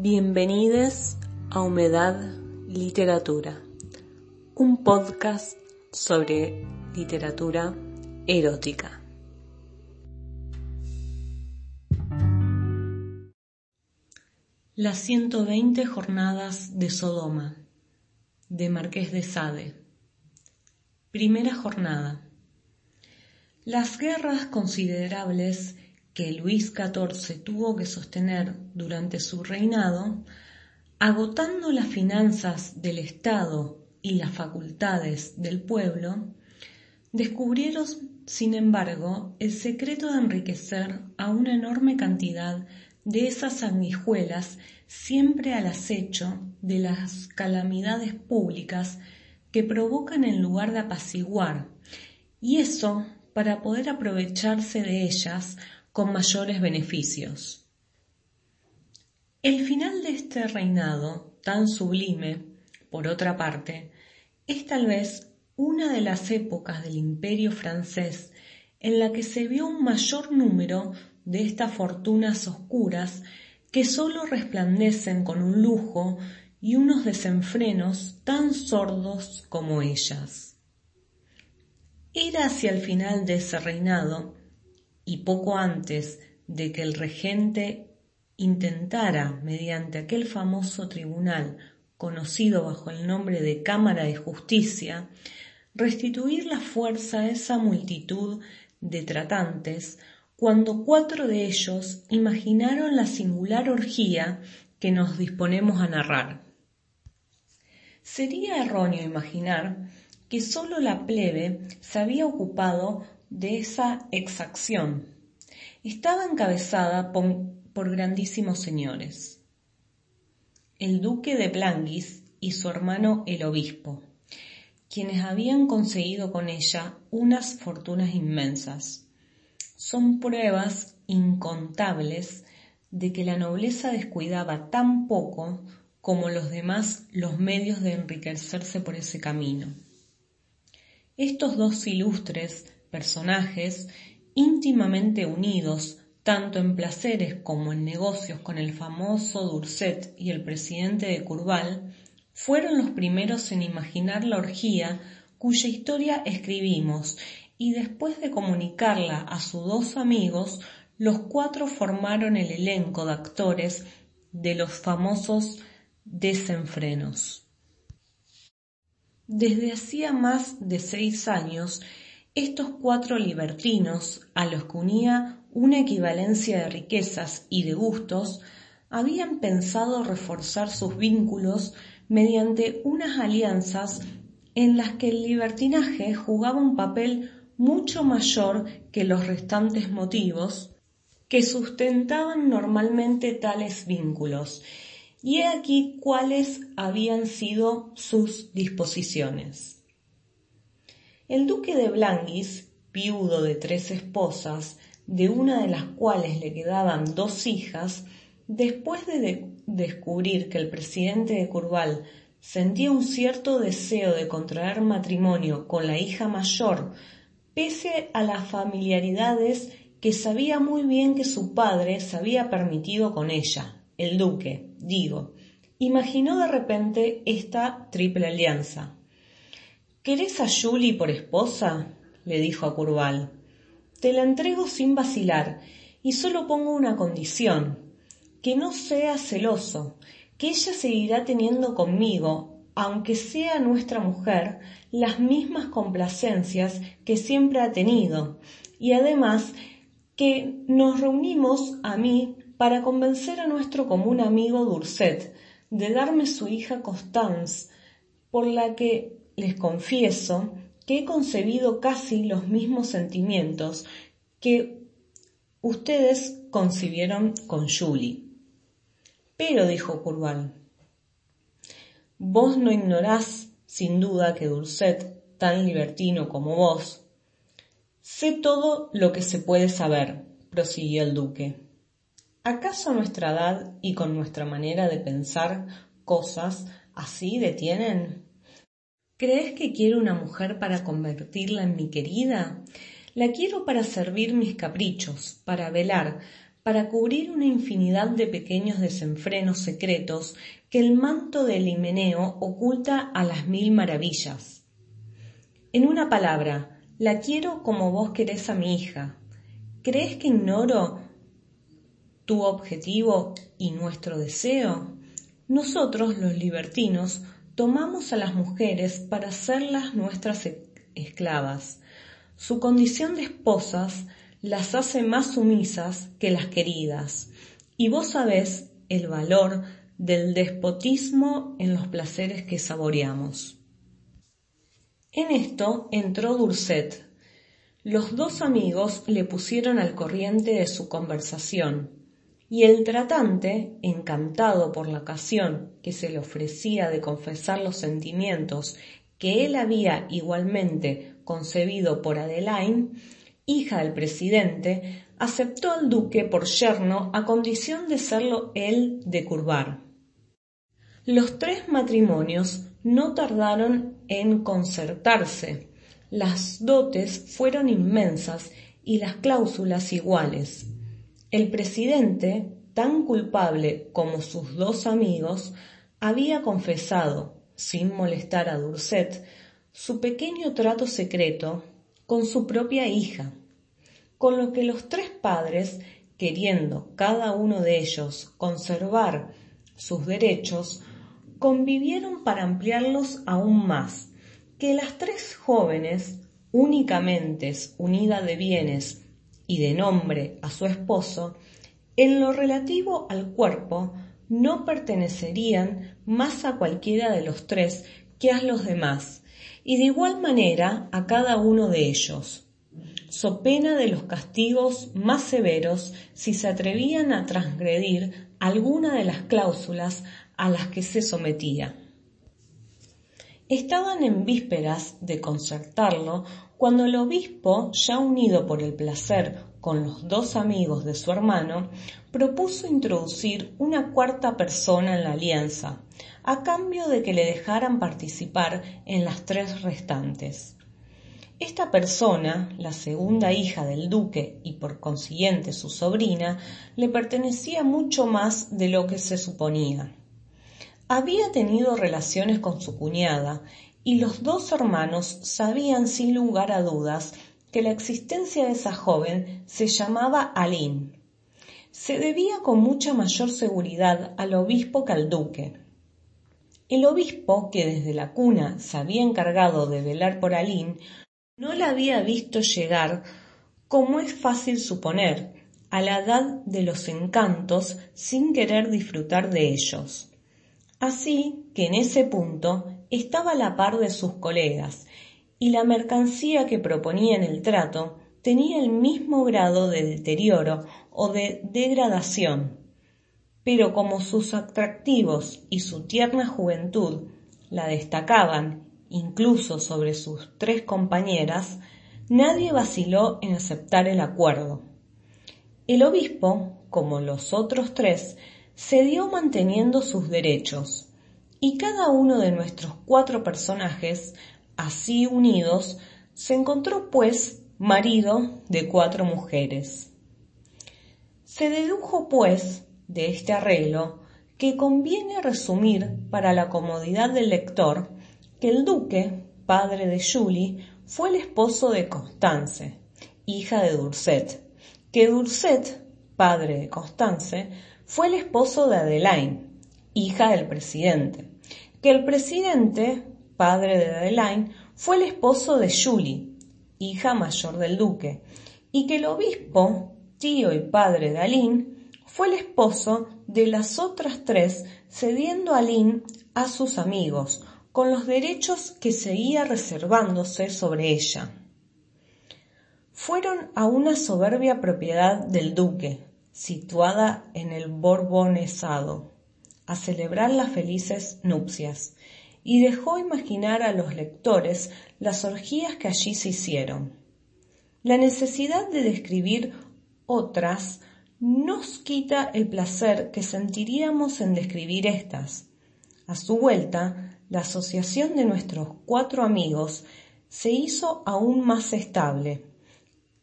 Bienvenidos a Humedad Literatura, un podcast sobre literatura erótica. Las 120 jornadas de Sodoma, de Marqués de Sade. Primera jornada. Las guerras considerables que Luis XIV tuvo que sostener durante su reinado, agotando las finanzas del Estado y las facultades del pueblo, descubrieron, sin embargo, el secreto de enriquecer a una enorme cantidad de esas sanguijuelas siempre al acecho de las calamidades públicas que provocan en lugar de apaciguar, y eso para poder aprovecharse de ellas con mayores beneficios. El final de este reinado tan sublime, por otra parte, es tal vez una de las épocas del imperio francés en la que se vio un mayor número de estas fortunas oscuras que sólo resplandecen con un lujo y unos desenfrenos tan sordos como ellas. Era hacia el final de ese reinado y poco antes de que el regente intentara, mediante aquel famoso tribunal conocido bajo el nombre de Cámara de Justicia, restituir la fuerza a esa multitud de tratantes, cuando cuatro de ellos imaginaron la singular orgía que nos disponemos a narrar. Sería erróneo imaginar que sólo la plebe se había ocupado de esa exacción. Estaba encabezada por, grandísimos señores. El duque de Blanguis y su hermano el obispo, quienes habían conseguido con ella unas fortunas inmensas. Son pruebas incontables de que la nobleza descuidaba tan poco como los demás los medios de enriquecerse por ese camino. Estos dos ilustres personajes íntimamente unidos tanto en placeres como en negocios con el famoso Durset y el presidente de Curval, fueron los primeros en imaginar la orgía cuya historia escribimos y después de comunicarla a sus dos amigos, los cuatro formaron el elenco de actores de los famosos desenfrenos. Desde hacía más de seis años estos cuatro libertinos, a los que unía una equivalencia de riquezas y de gustos, habían pensado reforzar sus vínculos mediante unas alianzas en las que el libertinaje jugaba un papel mucho mayor que los restantes motivos que sustentaban normalmente tales vínculos. Y he aquí cuáles habían sido sus disposiciones. El duque de Blanguis, viudo de tres esposas, de una de las cuales le quedaban dos hijas, después de, descubrir que el presidente de Curval sentía un cierto deseo de contraer matrimonio con la hija mayor, pese a las familiaridades que sabía muy bien que su padre se había permitido con ella, el duque, digo, imaginó de repente esta triple alianza. ¿Querés a Julie por esposa? le dijo a Curval. Te la entrego sin vacilar y solo pongo una condición, que no sea celoso, que ella seguirá teniendo conmigo, aunque sea nuestra mujer, las mismas complacencias que siempre ha tenido, y además que nos reunimos a mí para convencer a nuestro común amigo Durset de darme su hija Constance, por la que les confieso que he concebido casi los mismos sentimientos que ustedes concibieron con Julie. Pero, dijo Curval, vos no ignorás sin duda que Dulcet, tan libertino como vos, sé todo lo que se puede saber, prosiguió el duque. ¿Acaso nuestra edad y con nuestra manera de pensar cosas así detienen? ¿Crees que quiero una mujer para convertirla en mi querida? La quiero para servir mis caprichos, para velar, para cubrir una infinidad de pequeños desenfrenos secretos que el manto del himeneo oculta a las mil maravillas. En una palabra, la quiero como vos querés a mi hija. ¿Crees que ignoro tu objetivo y nuestro deseo? Nosotros, los libertinos, tomamos a las mujeres para hacerlas nuestras e-, esclavas. Su condición de esposas las hace más sumisas que las queridas. Y vos sabés el valor del despotismo en los placeres que saboreamos. En esto entró Durset. Los dos amigos le pusieron al corriente de su conversación, y el tratante, encantado por la ocasión que se le ofrecía de confesar los sentimientos que él había igualmente concebido por Adelaine, hija del presidente, aceptó al duque por yerno a condición de serlo él de curvar. Los tres matrimonios no tardaron en concertarse. Las dotes fueron inmensas y las cláusulas iguales. El presidente, tan culpable como sus dos amigos, había confesado, sin molestar a Durset, su pequeño trato secreto con su propia hija, con lo que los tres padres, queriendo cada uno de ellos conservar sus derechos, convivieron para ampliarlos aún más, que las tres jóvenes, únicamente unidas de bienes y de nombre a su esposo, en lo relativo al cuerpo, no pertenecerían más a cualquiera de los tres que a los demás, y de igual manera a cada uno de ellos, so pena de los castigos más severos si se atrevían a transgredir alguna de las cláusulas a las que se sometía. Estaban en vísperas de concertarlo cuando el obispo, ya unido por el placer con los dos amigos de su hermano, propuso introducir una cuarta persona en la alianza, a cambio de que le dejaran participar en las tres restantes. Esta persona, la segunda hija del duque y por consiguiente su sobrina, le pertenecía mucho más de lo que se suponía. Había tenido relaciones con su cuñada y los dos hermanos sabían sin lugar a dudas que la existencia de esa joven se llamaba Aline se debía con mucha mayor seguridad al obispo que al duque. El obispo, que desde la cuna se había encargado de velar por Aline, no la había visto llegar, como es fácil suponer, a la edad de los encantos sin querer disfrutar de ellos. Así que en ese punto estaba a la par de sus colegas, y la mercancía que proponía en el trato tenía el mismo grado de deterioro o de degradación, pero como sus atractivos y su tierna juventud la destacaban incluso sobre sus tres compañeras, nadie vaciló en aceptar el acuerdo. El obispo, como los otros tres, cedió manteniendo sus derechos, y cada uno de nuestros cuatro personajes, así unidos, se encontró pues marido de cuatro mujeres. Se dedujo, pues, de este arreglo que conviene resumir para la comodidad del lector que el duque, padre de Julie, fue el esposo de Constance, hija de Durset, que Durset, padre de Constance, fue el esposo de Adelaine, hija del presidente, que el presidente, padre de Adelaine, fue el esposo de Julie, hija mayor del duque, y que el obispo, tío y padre de Aline, fue el esposo de las otras tres, cediendo a Aline a sus amigos, con los derechos que seguía reservándose sobre ella. Fueron a una soberbia propiedad del duque, situada en el Borbonesado, a celebrar las felices nupcias, y dejó imaginar a los lectores las orgías que allí se hicieron. La necesidad de describir otras nos quita el placer que sentiríamos en describir estas. A su vuelta, la asociación de nuestros cuatro amigos se hizo aún más estable,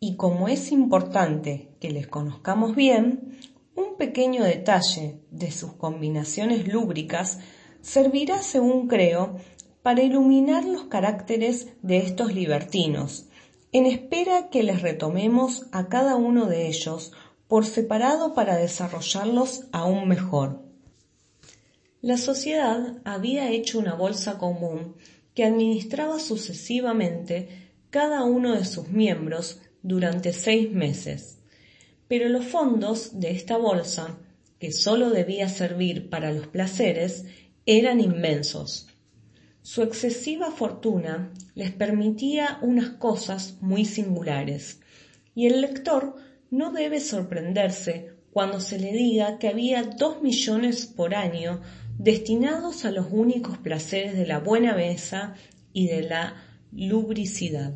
y como es importante que les conozcamos bien, un pequeño detalle de sus combinaciones lúbricas servirá, según creo, para iluminar los caracteres de estos libertinos, en espera que les retomemos a cada uno de ellos por separado para desarrollarlos aún mejor. La sociedad había hecho una bolsa común que administraba sucesivamente cada uno de sus miembros durante seis meses, pero los fondos de esta bolsa, que sólo debía servir para los placeres, eran inmensos. Su excesiva fortuna les permitía unas cosas muy singulares, y el lector no debe sorprenderse cuando se le diga que había dos millones por año destinados a los únicos placeres de la buena mesa y de la lubricidad.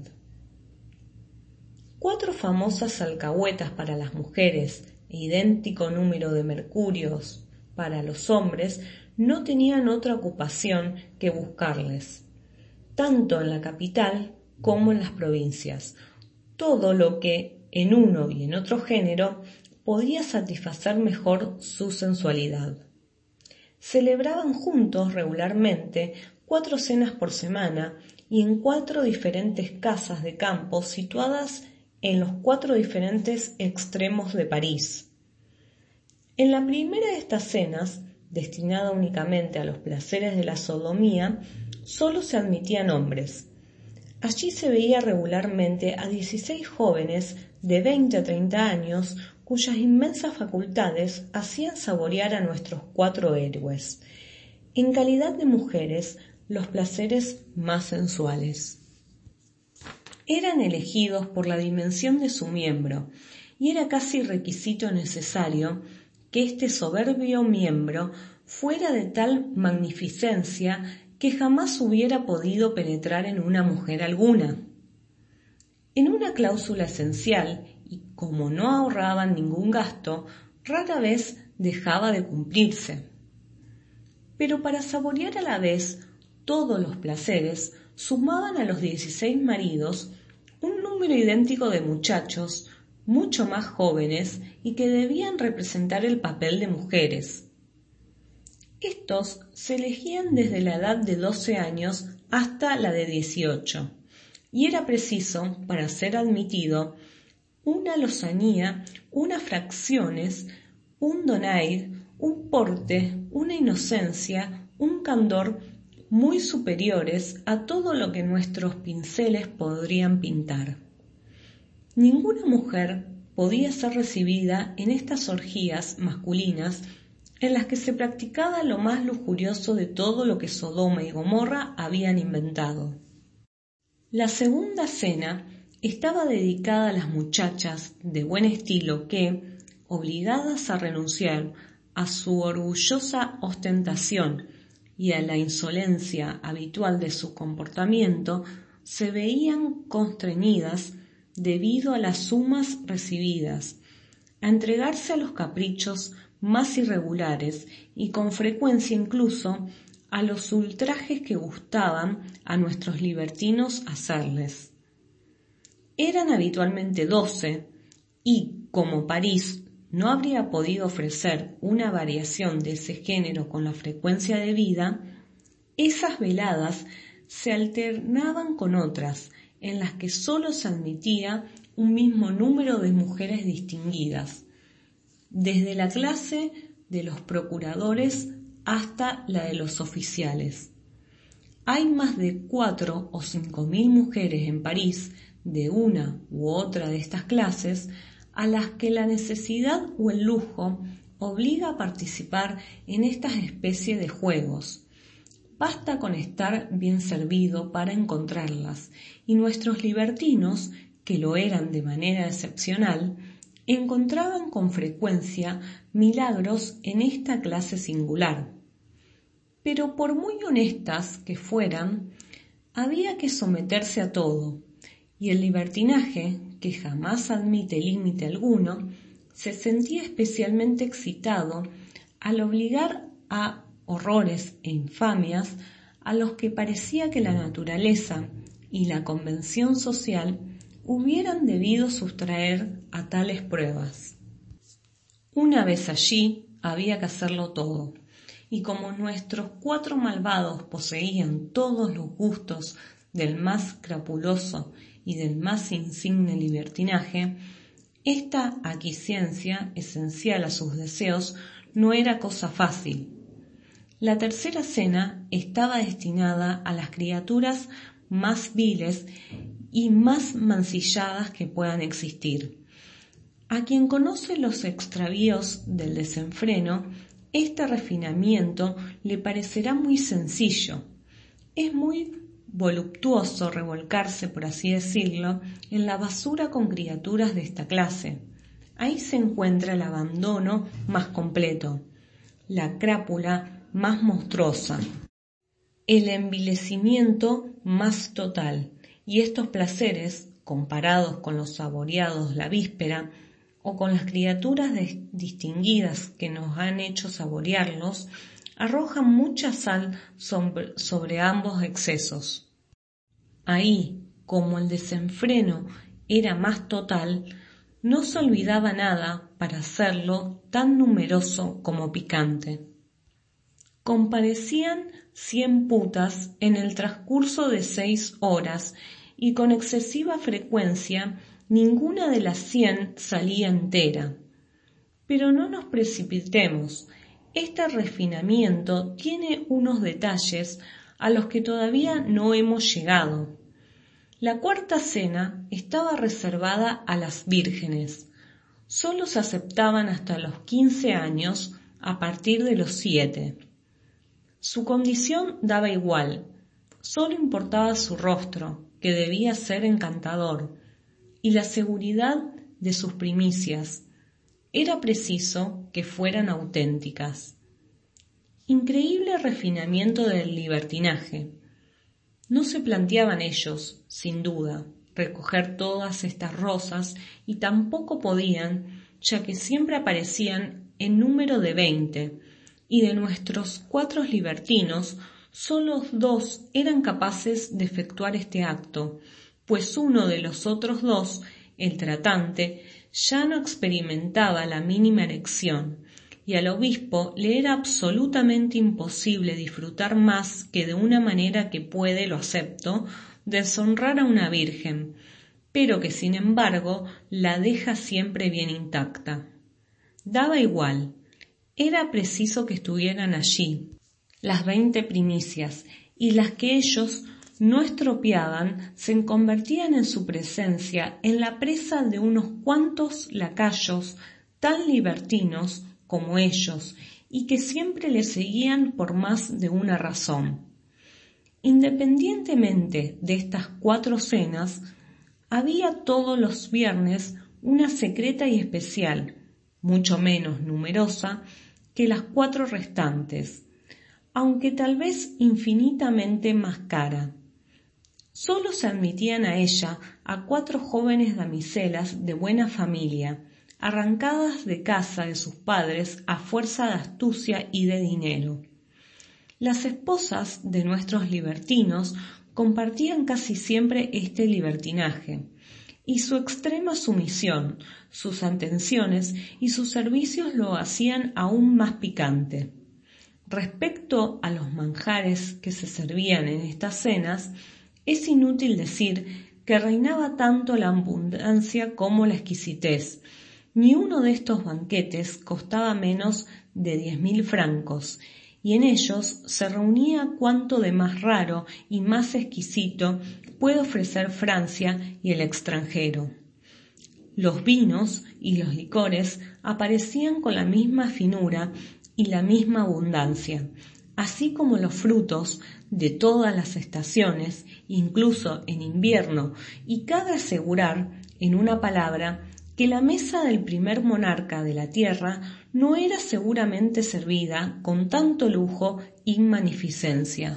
Cuatro famosas alcahuetas para las mujeres e idéntico número de mercurios para los hombres no tenían otra ocupación que buscarles, tanto en la capital como en las provincias, todo lo que en uno y en otro género podía satisfacer mejor su sensualidad. Celebraban juntos regularmente cuatro cenas por semana y en cuatro diferentes casas de campo situadas en los cuatro diferentes extremos de París. En la primera de estas cenas destinada únicamente a los placeres de la sodomía, solo se admitían hombres. Allí se veía regularmente a 16 jóvenes de 20 a 30 años cuyas inmensas facultades hacían saborear a nuestros cuatro héroes, en calidad de mujeres, los placeres más sensuales. Eran elegidos por la dimensión de su miembro, y era casi requisito necesario que este soberbio miembro fuera de tal magnificencia que jamás hubiera podido penetrar en una mujer alguna. En una cláusula esencial, y como no ahorraban ningún gasto, rara vez dejaba de cumplirse. Pero para saborear a la vez todos los placeres, sumaban a los dieciséis maridos número idéntico de muchachos mucho más jóvenes y que debían representar el papel de mujeres. Estos se elegían desde la edad de 12 años hasta la de 18, y era preciso, para ser admitido, una lozanía, unas fracciones, un donaire, un porte, una inocencia, un candor muy superiores a todo lo que nuestros pinceles podrían pintar. Ninguna mujer podía ser recibida en estas orgías masculinas en las que se practicaba lo más lujurioso de todo lo que Sodoma y Gomorra habían inventado. La segunda cena estaba dedicada a las muchachas de buen estilo que, obligadas a renunciar a su orgullosa ostentación y a la insolencia habitual de su comportamiento, se veían constreñidas debido a las sumas recibidas, a entregarse a los caprichos más irregulares y con frecuencia incluso a los ultrajes que gustaban a nuestros libertinos hacerles. Eran habitualmente doce y, como París no habría podido ofrecer una variación de ese género con la frecuencia de vida, esas veladas se alternaban con otras en las que sólo se admitía un mismo número de mujeres distinguidas, desde la clase de los procuradores hasta la de los oficiales. Hay más de cuatro o cinco mil mujeres en París de una u otra de estas clases a las que la necesidad o el lujo obliga a participar en estas especies de juegos, Basta con estar bien servido para encontrarlas, y nuestros libertinos, que lo eran de manera excepcional, encontraban con frecuencia milagros en esta clase singular. Pero por muy honestas que fueran, había que someterse a todo, y el libertinaje, que jamás admite límite alguno, se sentía especialmente excitado al obligar a horrores e infamias a los que parecía que la naturaleza y la convención social hubieran debido sustraer a tales pruebas. Una vez allí había que hacerlo todo, y como nuestros cuatro malvados poseían todos los gustos del más crapuloso y del más insigne libertinaje, esta aquiescencia esencial a sus deseos no era cosa fácil. La tercera cena estaba destinada a las criaturas más viles y más mancilladas que puedan existir. A quien conoce los extravíos del desenfreno, este refinamiento le parecerá muy sencillo. Es muy voluptuoso revolcarse, por así decirlo, en la basura con criaturas de esta clase. Ahí se encuentra el abandono más completo, la crápula más monstruosa, el envilecimiento más total, y estos placeres, comparados con los saboreados la víspera, o con las criaturas distinguidas que nos han hecho saborearlos, arrojan mucha sal sobre, ambos excesos. Ahí, como el desenfreno era más total, no se olvidaba nada para hacerlo tan numeroso como picante. Comparecían cien putas en el transcurso de seis horas y con excesiva frecuencia ninguna de las cien salía entera. Pero no nos precipitemos, este refinamiento tiene unos detalles a los que todavía no hemos llegado. La cuarta cena estaba reservada a las vírgenes. Sólo se aceptaban hasta los quince años a partir de los siete. Su condición daba igual, sólo importaba su rostro, que debía ser encantador, y la seguridad de sus primicias, era preciso que fueran auténticas. Increíble refinamiento del libertinaje. No se planteaban ellos, sin duda, recoger todas estas rosas y tampoco podían, ya que siempre aparecían en número de veinte, y de nuestros cuatro libertinos sólo dos eran capaces de efectuar este acto, pues uno de los otros dos, el tratante, ya no experimentaba la mínima erección, y al obispo le era absolutamente imposible disfrutar más que de una manera que puede, lo acepto, deshonrar a una virgen, pero que sin embargo la deja siempre bien intacta. Daba igual, era preciso que estuvieran allí, las veinte primicias, y las que ellos no estropeaban se convertían en su presencia en la presa de unos cuantos lacayos tan libertinos como ellos y que siempre le seguían por más de una razón. Independientemente de estas cuatro cenas, había todos los viernes una secreta y especial, mucho menos numerosa que las cuatro restantes, aunque tal vez infinitamente más cara Sólo se admitían a ella a cuatro jóvenes damiselas de buena familia, arrancadas de casa de sus padres a fuerza de astucia y de dinero. Las esposas de nuestros libertinos compartían casi siempre este libertinaje, y su extrema sumisión, sus atenciones y sus servicios lo hacían aún más picante. Respecto a los manjares que se servían en estas cenas, es inútil decir que reinaba tanto la abundancia como la exquisitez. Ni uno de estos banquetes costaba menos de diez mil francos, y en ellos se reunía cuanto de más raro y más exquisito puede ofrecer Francia y el extranjero. Los vinos y los licores aparecían con la misma finura y la misma abundancia, así como los frutos de todas las estaciones, incluso en invierno, y cabe asegurar, en una palabra, que la mesa del primer monarca de la tierra no era seguramente servida con tanto lujo y magnificencia.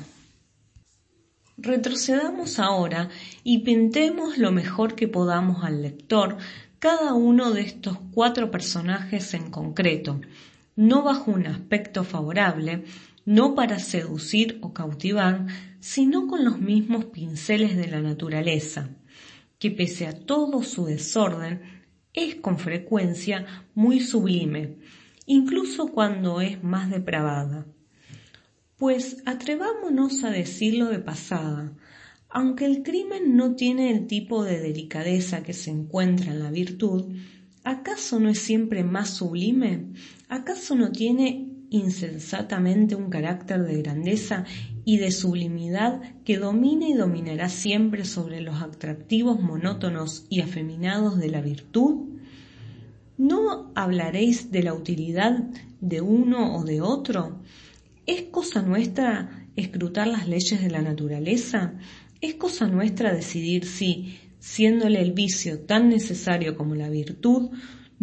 Retrocedamos ahora y pintemos lo mejor que podamos al lector cada uno de estos cuatro personajes en concreto, no bajo un aspecto favorable, no para seducir o cautivar, sino con los mismos pinceles de la naturaleza, que pese a todo su desorden, es con frecuencia muy sublime, incluso cuando es más depravada. Pues atrevámonos a decirlo de pasada, aunque el crimen no tiene el tipo de delicadeza que se encuentra en la virtud, ¿acaso no es siempre más sublime? ¿Acaso no tiene insensatamente un carácter de grandeza y de sublimidad que domina y dominará siempre sobre los atractivos monótonos y afeminados de la virtud? ¿No hablaréis de la utilidad de uno o de otro? ¿Es cosa nuestra escrutar las leyes de la naturaleza? ¿Es cosa nuestra decidir si, siéndole el vicio tan necesario como la virtud,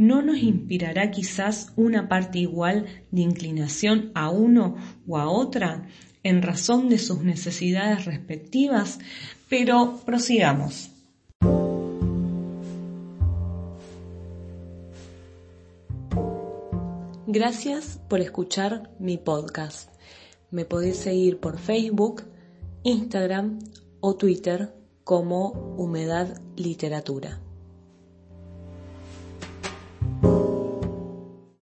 no nos inspirará quizás una parte igual de inclinación a uno o a otra en razón de sus necesidades respectivas? Pero prosigamos. Gracias por escuchar mi podcast. Me podéis seguir por Facebook, Instagram o Twitter como Humedad Literatura.